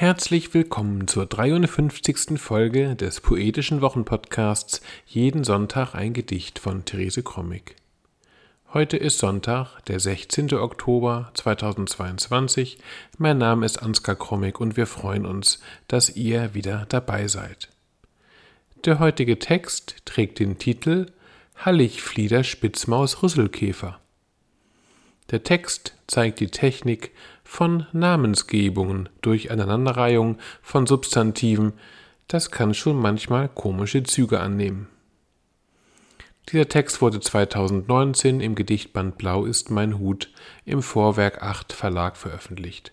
Herzlich willkommen zur 53. Folge des poetischen Wochenpodcasts Jeden Sonntag ein Gedicht von Therese Krommig. Heute ist Sonntag, der 16. Oktober 2022. Mein Name ist Ansgar Krommig und wir freuen uns, dass ihr wieder dabei seid. Der heutige Text trägt den Titel Halligflieder Spitzmaus Rüsselkäfer. Der Text zeigt die Technik von Namensgebungen durch Aneinanderreihung von Substantiven, das kann schon manchmal komische Züge annehmen. Dieser Text wurde 2019 im Gedichtband Blau ist mein Hut im Vorwerk 8 Verlag veröffentlicht.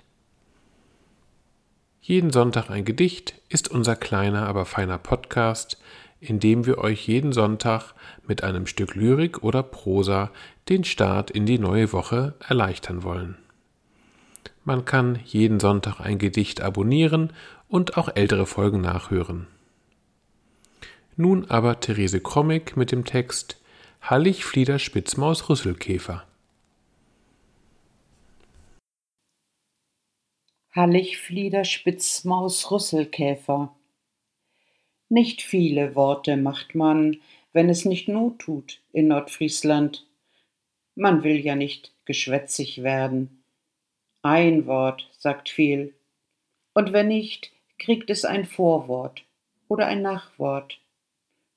Jeden Sonntag ein Gedicht ist unser kleiner, aber feiner Podcast, in dem wir euch jeden Sonntag mit einem Stück Lyrik oder Prosa den Start in die neue Woche erleichtern wollen. Man kann jeden Sonntag ein Gedicht abonnieren und auch ältere Folgen nachhören. Nun aber Therese Krommig mit dem Text Hallig Flieder Spitzmaus Rüsselkäfer. Hallig Flieder Spitzmaus Rüsselkäfer nicht viele Worte macht man, wenn es nicht Not tut in Nordfriesland. Man will ja nicht geschwätzig werden. Ein Wort sagt viel. Und wenn nicht, kriegt es ein Vorwort oder ein Nachwort.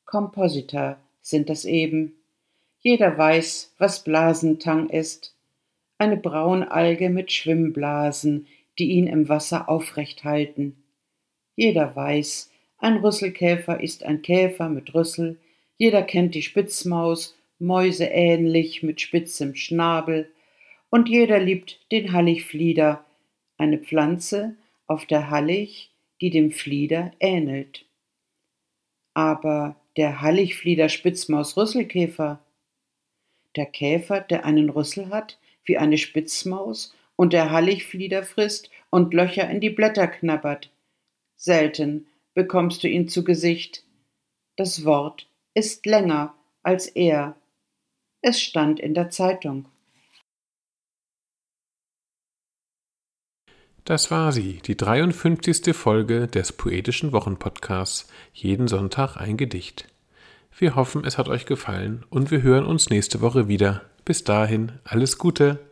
Komposita sind das eben. Jeder weiß, was Blasentang ist. Eine Braunalge mit Schwimmblasen, die ihn im Wasser aufrecht halten. Jeder weiß, ein Rüsselkäfer ist ein Käfer mit Rüssel, jeder kennt die Spitzmaus, mäuseähnlich mit spitzem Schnabel, und jeder liebt den Halligflieder, eine Pflanze auf der Hallig, die dem Flieder ähnelt. Aber der Halligflieder Spitzmaus Rüsselkäfer, der Käfer, der einen Rüssel hat, wie eine Spitzmaus, und der Halligflieder frisst und Löcher in die Blätter knabbert. Selten bekommst du ihn zu Gesicht. Das Wort ist länger als er. Es stand in der Zeitung. Das war sie, die 53. Folge des Poetischen Wochenpodcasts Jeden Sonntag ein Gedicht. Wir hoffen, es hat euch gefallen und wir hören uns nächste Woche wieder. Bis dahin, alles Gute!